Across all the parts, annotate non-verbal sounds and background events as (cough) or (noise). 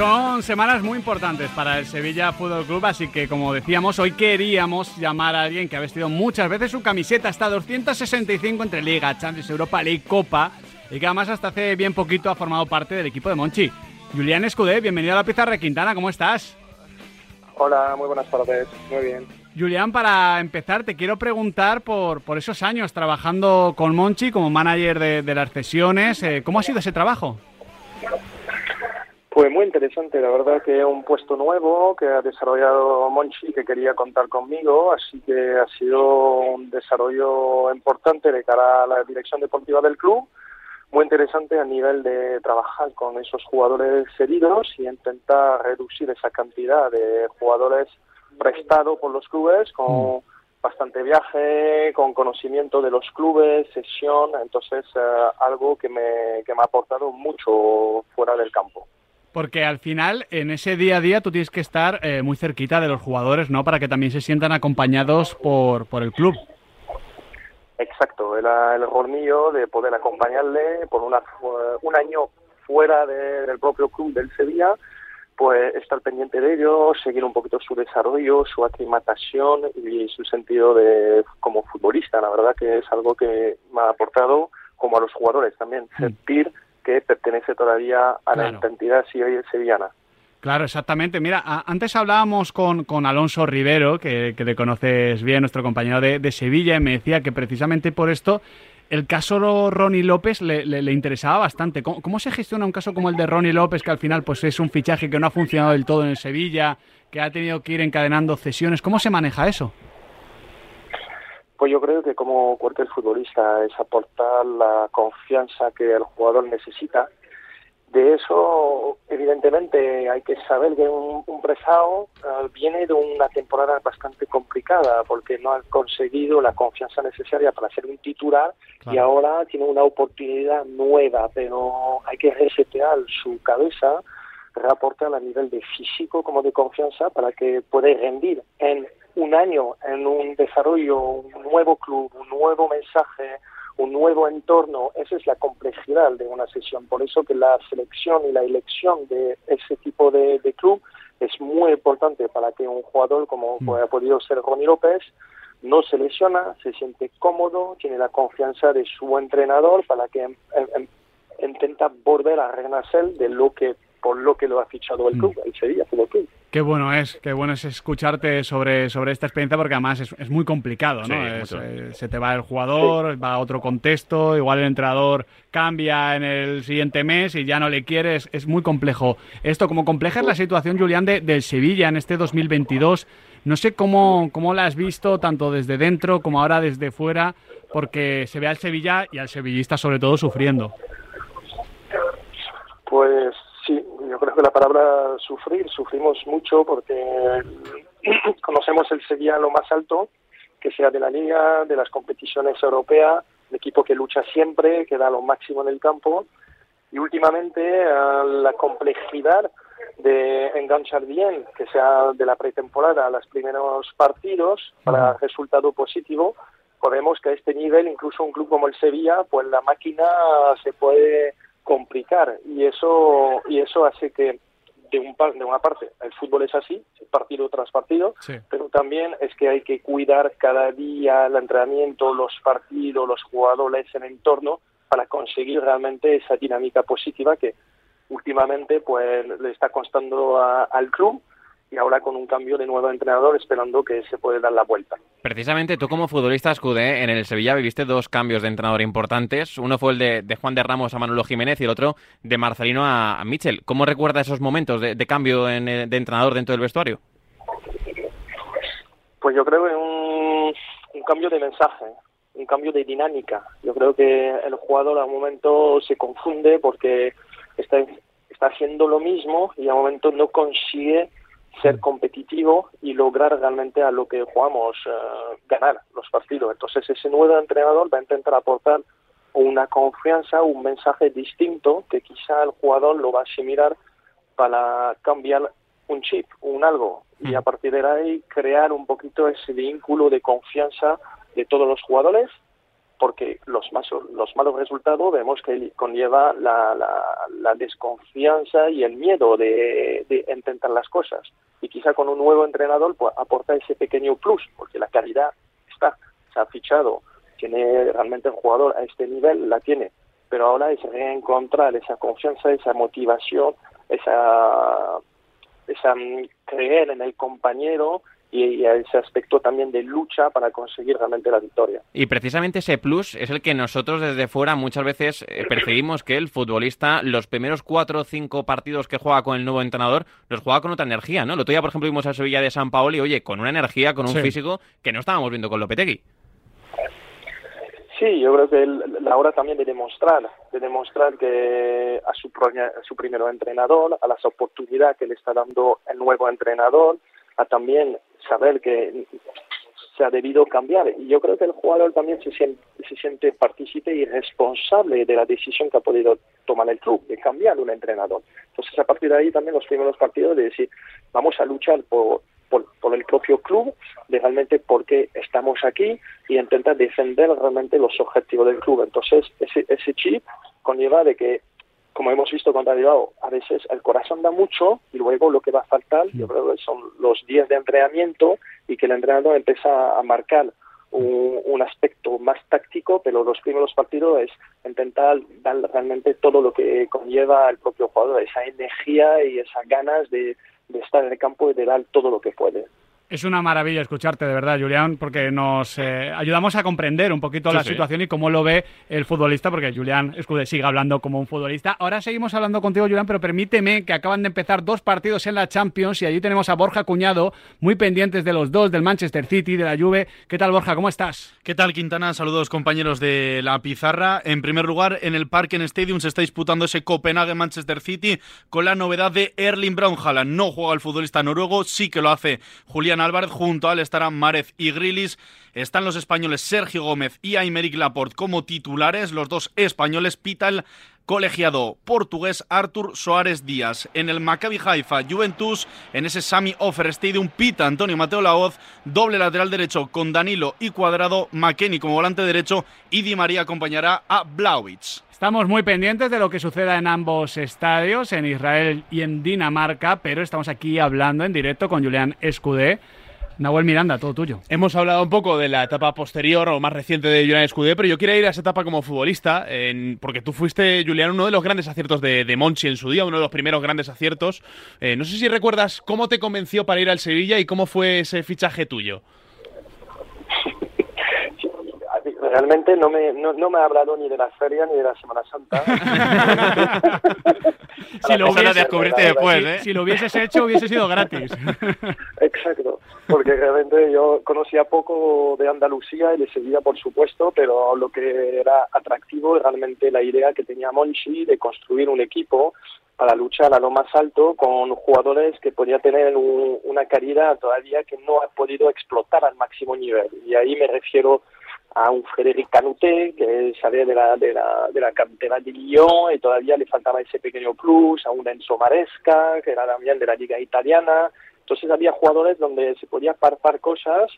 Son semanas muy importantes para el Sevilla Fútbol Club, así que como decíamos, hoy queríamos llamar a alguien que ha vestido muchas veces su camiseta hasta 265 entre Liga, Champions, Europa League, Copa, y que además hasta hace bien poquito ha formado parte del equipo de Monchi. Julián Escudé, bienvenido a la Pizarra Quintana, ¿cómo estás? Hola, muy buenas tardes, muy bien. Julián, para empezar, te quiero preguntar por, por esos años trabajando con Monchi como manager de, las sesiones. Eh, ¿Cómo ha sido ese trabajo? Pues muy interesante, la verdad que es un puesto nuevo que ha desarrollado Monchi que quería contar conmigo, así que ha sido un desarrollo importante de cara a la dirección deportiva del club, muy interesante a nivel de trabajar con esos jugadores heridos y intentar reducir esa cantidad de jugadores prestados por los clubes con mm. bastante viaje, con conocimiento de los clubes, sesión, entonces eh, algo que me, que me ha aportado mucho fuera del campo. Porque al final, en ese día a día, tú tienes que estar eh, muy cerquita de los jugadores, ¿no? Para que también se sientan acompañados por, por el club. Exacto, era el error mío de poder acompañarle por una, un año fuera del propio club del Sevilla, pues estar pendiente de ellos, seguir un poquito su desarrollo, su aclimatación y su sentido de como futbolista. La verdad que es algo que me ha aportado, como a los jugadores también, mm. Que pertenece todavía a la identidad sevillana. Claro, exactamente. Mira, antes hablábamos con, con Alonso Rivero, que, le conoces bien, nuestro compañero de, Sevilla, y me decía que precisamente por esto el caso Ronnie López le, le, interesaba bastante. ¿Cómo, se gestiona un caso como el de Ronnie López, que al final pues es un fichaje que no ha funcionado del todo en el Sevilla, que ha tenido que ir encadenando cesiones? ¿Cómo se maneja eso? Pues yo creo que como cualquier futbolista es aportar la confianza que el jugador necesita. De eso, evidentemente, hay que saber que un, un eh, viene de una temporada bastante complicada porque no ha conseguido la confianza necesaria para ser un titular y ahora tiene una oportunidad nueva, pero hay que resetear su cabeza, reaportar a nivel de físico como de confianza para que pueda rendir en un año en un desarrollo, un nuevo club, un nuevo mensaje, un nuevo entorno, esa es la complejidad de una sesión. Por eso que la selección y la elección de ese tipo de, club es muy importante para que un jugador como mm. ha podido ser Ronnie López no se lesiona, se siente cómodo, tiene la confianza de su entrenador para que em, em, intenta volver a renacer de lo que por lo que lo ha fichado el mm. club, el Sevilla Fútbol Club. Qué bueno es, qué bueno es escucharte sobre, sobre esta experiencia porque además es, es muy complicado, ¿no? Eh, se te va el jugador, va a otro contexto, igual el entrenador cambia en el siguiente mes y ya no le quieres, es muy complejo. Esto, como compleja es la situación, Julián, de, del Sevilla en este 2022. No sé cómo, cómo la has visto, tanto desde dentro como ahora desde fuera, porque se ve al Sevilla y al sevillista sobre todo sufriendo. Pues que la palabra sufrir, sufrimos mucho porque (clears throat) conocemos el Sevilla lo más alto, que sea de la liga, de las competiciones europeas, el equipo que lucha siempre, que da lo máximo en el campo, y últimamente la complejidad de enganchar bien, que sea de la pretemporada a los primeros partidos para resultado positivo, podemos que a este nivel, incluso un club como el Sevilla, pues la máquina se puede complicar y eso y eso hace que de, un, de una parte el fútbol es así, partido tras partido, pero también es que hay que cuidar cada día el entrenamiento, los partidos, los jugadores, el entorno para conseguir realmente esa dinámica positiva que últimamente pues le está costando al club y ahora con un cambio de nuevo entrenador esperando que se puede dar la vuelta. Precisamente tú como futbolista escudé en el Sevilla viviste dos cambios de entrenador importantes. Uno fue el de, Juan de Ramos a Manolo Jiménez y el otro de Marcelino a, Michel. ¿Cómo recuerda esos momentos de, cambio de entrenador dentro del vestuario? Pues yo creo que un, un cambio de mensaje, un cambio de dinámica. Yo creo que el jugador a un momento se confunde porque está, está haciendo lo mismo y a un momento no consigue ser competitivo y lograr realmente a lo que jugamos eh, ganar los partidos. Entonces ese nuevo entrenador va a intentar aportar una confianza, un mensaje distinto que quizá el jugador lo va a asimilar para cambiar un chip, un algo, y a partir de ahí crear un poquito ese vínculo de confianza de todos los jugadores porque los, los malos resultados vemos que conlleva la, desconfianza y el miedo de, intentar las cosas. Y quizá con un nuevo entrenador pues, aporta ese pequeño plus, porque la calidad está, se ha fichado, tiene realmente el jugador a este nivel, la tiene. Pero ahora es reencontrar esa confianza, esa motivación, esa, esa mm, creer en el compañero y, a ese aspecto también de lucha para conseguir realmente la victoria. Y precisamente ese plus es el que nosotros desde fuera muchas veces eh, percibimos que el futbolista los primeros cuatro o cinco partidos que juega con el nuevo entrenador los juega con otra energía, ¿no? Lo otro día, por ejemplo, vimos a Sevilla de San Paolo y, oye, con una energía, con un físico que no estábamos viendo con Lopetegui. Sí, yo creo que la hora también de demostrar, de demostrar que a su, a su primer entrenador, a las oportunidades que le está dando el nuevo entrenador, a también saber que se ha debido cambiar. Y yo creo que el jugador también se siente, se siente partícipe y responsable de la decisión que ha podido tomar el club, de cambiar un entrenador. Entonces, a partir de ahí también los primeros partidos de decir, vamos a luchar por, por, el propio club, de realmente por qué estamos aquí y intentar defender realmente los objetivos del club. Entonces, ese, ese chip conlleva de que como hemos visto con Bilbao, a veces el corazón da mucho y luego lo que va a faltar, yo creo que son los días de entrenamiento y que el entrenador empieza a marcar un, aspecto más táctico, pero los primeros partidos es intentar dar realmente todo lo que conlleva el propio jugador, esa energía y esas ganas de, de estar en el campo y de dar todo lo que puede. Es una maravilla escucharte, de verdad, Julián, porque nos eh, ayudamos a comprender un poquito la situación y cómo lo ve el futbolista, porque Julián sigue hablando como un futbolista. Ahora seguimos hablando contigo, Julián, pero permíteme que acaban de empezar dos partidos en la Champions y allí tenemos a Borja Cuñado, muy pendientes de los dos, del Manchester City, de la Juve. ¿Qué tal, Borja? ¿Cómo estás? ¿Qué tal, Quintana? Saludos, compañeros de la pizarra. En primer lugar, en el Parken Stadium se está disputando ese Copenhague-Manchester City con la novedad de Erling Braun No juega el futbolista noruego, sí que lo hace Julián Álvarez, junto a él estarán Márez y Grilis. Están los españoles Sergio Gómez y Aymeric Laporte como titulares, los dos españoles Pital colegiado portugués Artur Soares Díaz. En el Maccabi Haifa Juventus, en ese Sami Offer Stadium, pita Antonio Mateo Laoz, doble lateral derecho con Danilo y Cuadrado, McKenny como volante derecho y Di María acompañará a Blauwitz. Estamos muy pendientes de lo que suceda en ambos estadios, en Israel y en Dinamarca, pero estamos aquí hablando en directo con Julián Escudé Nahuel Miranda, todo tuyo. Hemos hablado un poco de la etapa posterior o más reciente de Julián Escudé, pero yo quiero ir a esa etapa como futbolista, porque tú fuiste, Julián, uno de los grandes aciertos de, Monchi en su día, uno de los primeros grandes aciertos. Eh, no sé si recuerdas cómo te convenció para ir al Sevilla y cómo fue ese fichaje tuyo. Realmente no me, no, me ha hablado ni de la feria ni de la Semana Santa. (laughs) (laughs) si, lo después, ¿eh? si lo hubieses hecho, hubiese sido gratis. (laughs) Exacto, porque realmente yo conocía poco de Andalucía y de Sevilla, por supuesto, pero lo que era atractivo es realmente la idea que tenía Monchi de construir un equipo para luchar a lo más alto con jugadores que podía tener una calidad todavía que no ha podido explotar al máximo nivel. Y ahí me refiero a un Frédéric Canuté que salía de la, de la, de la cantera de Lyon y todavía le faltaba ese pequeño plus, a un Enzo Maresca que era también de la liga italiana. Entonces había jugadores donde se podía parpar cosas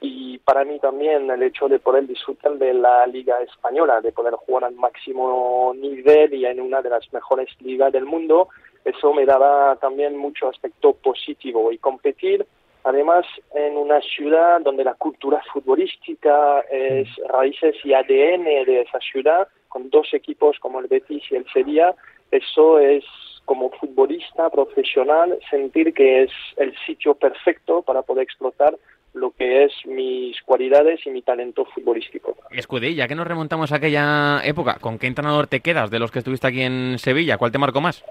y para mí también el hecho de poder disfrutar de la liga española, de poder jugar al máximo nivel y en una de las mejores ligas del mundo, eso me daba también mucho aspecto positivo y competir Además, en una ciudad donde la cultura futbolística es raíces y ADN de esa ciudad, con dos equipos como el Betis y el Sevilla, eso es como futbolista profesional sentir que es el sitio perfecto para poder explotar lo que es mis cualidades y mi talento futbolístico. Escudé, ya que nos remontamos a aquella época, ¿con qué entrenador te quedas de los que estuviste aquí en Sevilla? ¿Cuál te marcó más?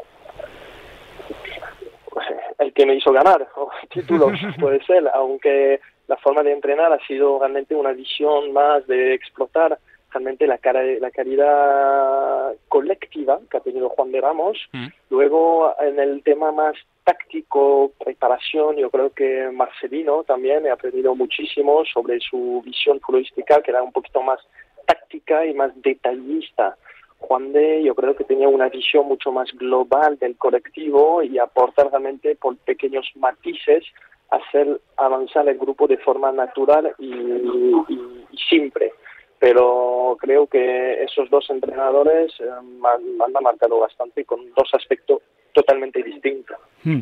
El que me hizo ganar (laughs) títulos, (laughs) puede ser, aunque la forma de entrenar ha sido realmente una visión más de explotar realmente la, cara, la calidad colectiva que ha tenido Juan de Ramos. Mm. Luego, en el tema más táctico, preparación, yo creo que Marcelino también ha aprendido muchísimo sobre su visión futbolística, que era un poquito más táctica y más detallista. Juan de yo creo que tenía una visión mucho más global del colectivo y aportar realmente por pequeños matices hacer avanzar el grupo de forma natural y, simple. pero creo que esos dos entrenadores eh, han, marcado bastante con dos aspectos totalmente distintos. Hmm.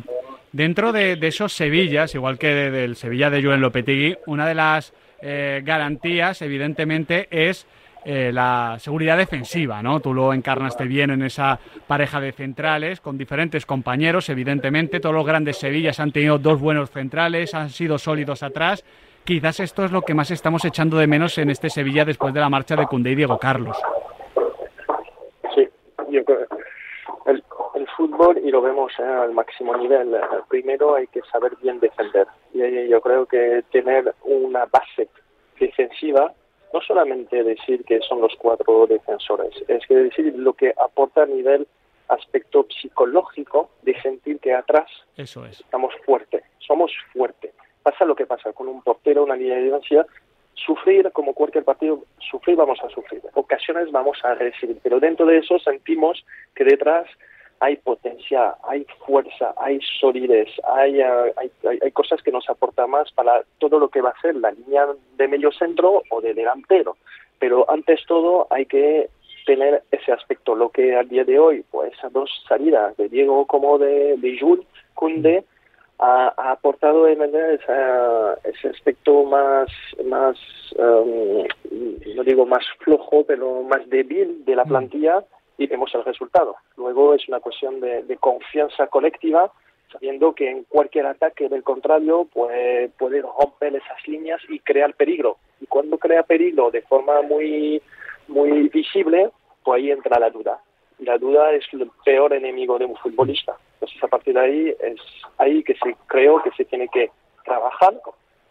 Dentro de, esos Sevillas, igual que del Sevilla de Julen Lopetegui, una de las eh, garantías, evidentemente, es eh, la seguridad defensiva, ¿no? Tú lo encarnaste bien en esa pareja de centrales, con diferentes compañeros, evidentemente. Todos los grandes Sevillas han tenido dos buenos centrales, han sido sólidos atrás Quizás esto es lo que más estamos echando de menos en este Sevilla después de la marcha de Cundé y Diego Carlos. Sí, yo creo el, fútbol, y lo vemos eh, al máximo nivel, eh, primero hay que saber bien defender. Y yo creo que tener una base defensiva, no solamente decir que son los cuatro defensores, es que decir lo que aporta a nivel aspecto psicológico de sentir que atrás Eso es. estamos fuertes, somos fuertes pasa lo que pasa con un portero, una línea de distancia, sufrir como cualquier partido, sufrir vamos a sufrir, ocasiones vamos a recibir, pero dentro de eso sentimos que detrás hay potencia, hay fuerza, hay solidez, hay, eh, hay, hay, cosas que nos aportan más para todo lo que va a ser la línea de medio centro o de delantero. Pero antes todo hay que tener ese aspecto, lo que al día de hoy, pues esas dos salidas de Diego como de, de Jules Kunde, ha, aportado de manera ese aspecto más, más um, no digo más flojo, pero más débil de la mm. plantilla y vemos el resultado. Luego es una cuestión de, confianza colectiva, sabiendo que en cualquier ataque del contrario puede, puede romper esas líneas y crear peligro. Y cuando crea peligro de forma muy, muy visible, pues ahí entra la duda. La duda es el peor enemigo de un futbolista. Entonces, a partir de ahí, es ahí que se creo que se tiene que trabajar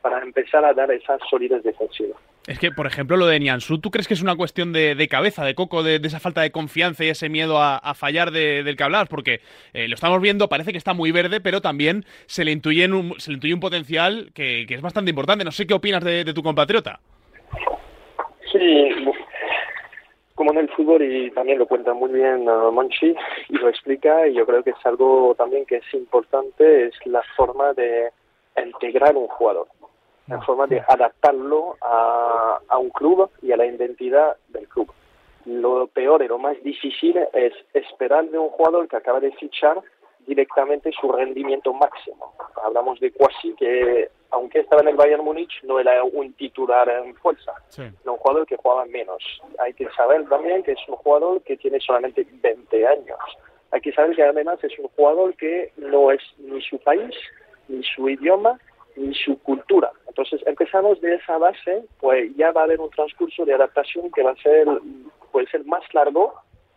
para empezar a dar esa solidez defensiva. Es que, por ejemplo, lo de Niansu, ¿tú crees que es una cuestión de, cabeza, de coco, de, esa falta de confianza y ese miedo a, fallar del que hablabas? Porque eh, lo estamos viendo, parece que está muy verde, pero también se le intuye un, se le intuye un potencial que, es bastante importante. No sé qué opinas de, de tu compatriota. Sí, como en el fútbol y también lo cuenta muy bien uh, Monchi y lo explica y yo creo que es algo también que es importante es la forma de integrar un jugador la forma de adaptarlo a, a un club y a la identidad del club lo peor y lo más difícil es esperar de un jugador que acaba de fichar directamente su rendimiento máximo. Hablamos de Quasi, que aunque estaba en el Bayern Múnich, no era un titular en fuerza, era un jugador que jugaba menos. Hay que saber también que es un jugador que tiene solamente 20 años. Hay que saber que además es un jugador que no es ni su país, ni su idioma, ni su cultura. Entonces empezamos de esa base, pues ya va a haber un transcurso de adaptación que va a ser, puede ser más largo,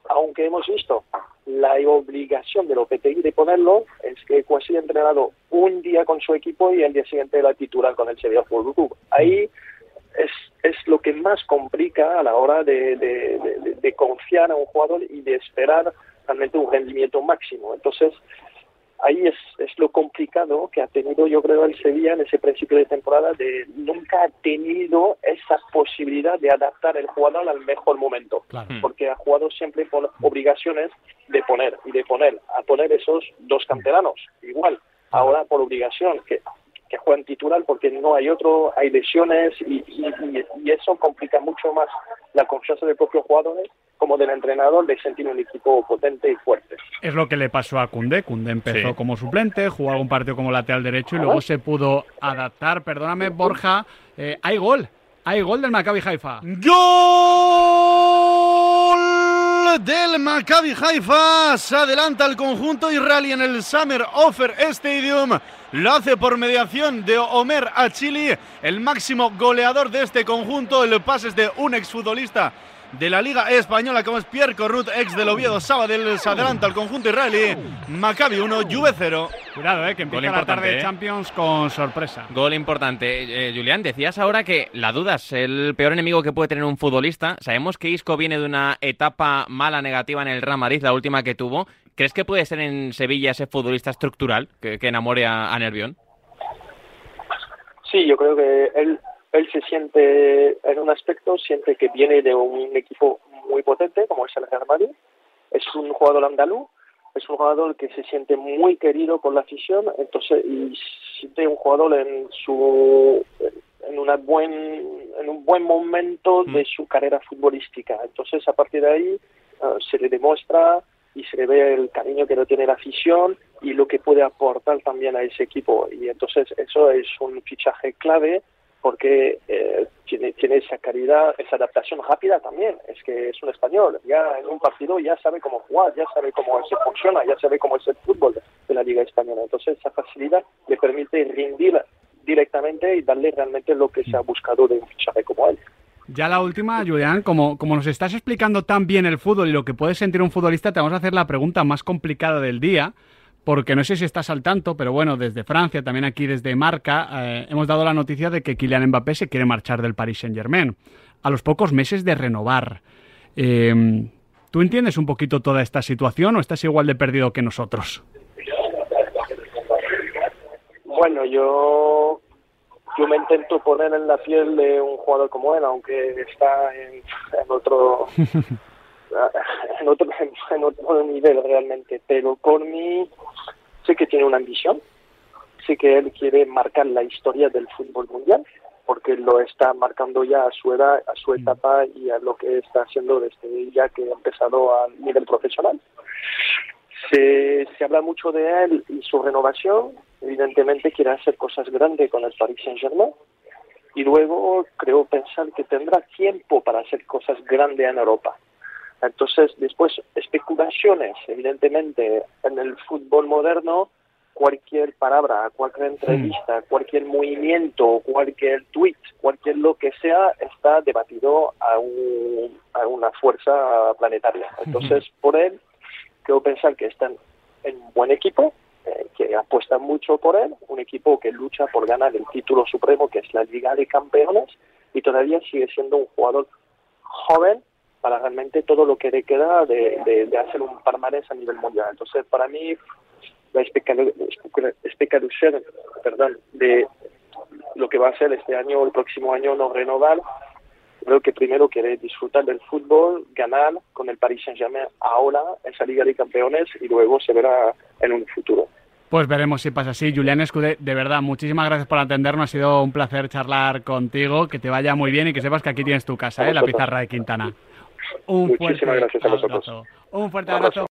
aunque hemos visto la obligación de Lopetegui de ponerlo es que Cuasi ha entrenado un día con su equipo y el día siguiente la titular con el Sevilla Fútbol Club. Ahí es, es lo que más complica a la hora de, de, de confiar a un jugador y de esperar realmente un rendimiento máximo. Entonces, ahí es, es lo complicado que ha tenido yo creo el Sevilla en ese principio de temporada de nunca ha tenido esa posibilidad de adaptar el jugador al mejor momento. Porque ha jugado siempre por obligaciones de poner y de poner a poner esos dos canteranos igual. Ahora por obligación que que juegan titular porque no hay otro, hay lesiones y, y, eso complica mucho más la confianza del propio jugador como del entrenador de sentir un equipo potente y fuerte. Es lo que le pasó a Cundé. Cundé empezó como suplente, jugaba un partido como lateral derecho y luego se pudo adaptar. Perdóname, Borja, eh, hay gol. Hay gol del Maccabi Haifa. ¡Gol! Del Maccabi Haifa se adelanta el conjunto israelí en el Summer Offer Stadium. Lo hace por mediación de Omer Achili, el máximo goleador de este conjunto. El pase es de un exfutbolista de la Liga Española, como es Pierre Corrut, ex del Oviedo Sabadell, se adelanta al conjunto israelí. Maccabi 1, Juve 0. Cuidado, eh, que empieza la tarde de eh. Champions con sorpresa. Gol importante. Eh, Julián, decías ahora que la duda es el peor enemigo que puede tener un futbolista. Sabemos que Isco viene de una etapa mala, negativa en el Real Madrid, la última que tuvo. ¿Crees que puede ser en Sevilla ese futbolista estructural que, enamore a, a Nervión? Sí, yo creo que él él se siente, en un aspecto, siente que viene de un equipo muy potente, como es el Real Madrid. Es un jugador andaluz, es un jugador que se siente muy querido por la afición, entonces, y siente un jugador en su, en, una buen, en un buen momento de mm. su carrera futbolística. Entonces, a partir de ahí, uh, se le demuestra y se le ve el cariño que no tiene la afición y lo que puede aportar también a ese equipo. Y entonces, eso es un fichaje clave porque eh, tiene, esa calidad, esa adaptación rápida también. Es que es un español, ya en un partido ya sabe cómo jugar, ya sabe cómo se funciona, ya sabe cómo es el fútbol de la Liga Española. Entonces, esa facilidad le permite rendir directamente y darle realmente lo que se ha buscado de un fichaje como él. Ya la última, Julián, como, como nos estás explicando tan bien el fútbol y lo que puede sentir un futbolista, te vamos a hacer la pregunta más complicada del día, porque no sé si estás al tanto, pero bueno, desde Francia, también aquí desde Marca, eh, hemos dado la noticia de que Kylian Mbappé se quiere marchar del Paris Saint-Germain a los pocos meses de renovar. Eh, ¿Tú entiendes un poquito toda esta situación o estás igual de perdido que nosotros? Bueno, yo yo me intento poner en la piel de un jugador como él, aunque está en, otro (laughs) (laughs) en otro en otro nivel realmente, pero por mí sé que tiene una ambición, sé que él quiere marcar la historia del fútbol mundial, porque lo está marcando ya a su edad, a su mm. etapa y a lo que está haciendo desde ya que ha empezado a nivel profesional. Se, se habla mucho de él y su renovación, evidentemente quiere hacer cosas grandes con el Paris Saint-Germain y luego creo pensar que tendrá tiempo para hacer cosas grandes en Europa. Entonces, después, especulaciones, evidentemente, en el fútbol moderno, cualquier palabra, cualquier entrevista, cualquier movimiento, cualquier tweet, cualquier lo que sea, está debatido a, a una fuerza planetaria. Entonces, por él, creo pensar que están en un buen equipo, eh, que apuesta mucho por él, un equipo que lucha por ganar el título supremo que es la Liga de Campeones y todavía sigue siendo un jugador joven para realmente todo lo que le queda de, de, hacer un palmarés a nivel mundial. Entonces, para mí, la especulación perdón, de lo que va a ser este año o el próximo año no renovar, creo que primero quiere disfrutar del fútbol, ganar con el Paris Saint-Germain ahora esa Liga de Campeones y luego se verá en un futuro. Pues veremos si pasa así. Julián Escudé, de verdad, muchísimas gracias por atendernos. Ha sido un placer charlar contigo. Que te vaya muy bien y que sepas que aquí tienes tu casa, ¿eh? la pizarra de Quintana. Un Muchísimas gracias a vosotros. Un fuerte abrazo.